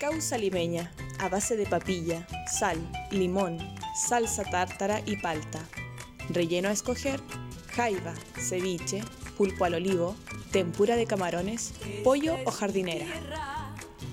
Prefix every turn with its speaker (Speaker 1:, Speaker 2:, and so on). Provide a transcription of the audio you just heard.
Speaker 1: Causa limeña, a base de papilla, sal, limón, salsa tártara y palta. Relleno a escoger, jaiba, ceviche, pulpo al olivo, tempura de camarones, pollo o jardinera.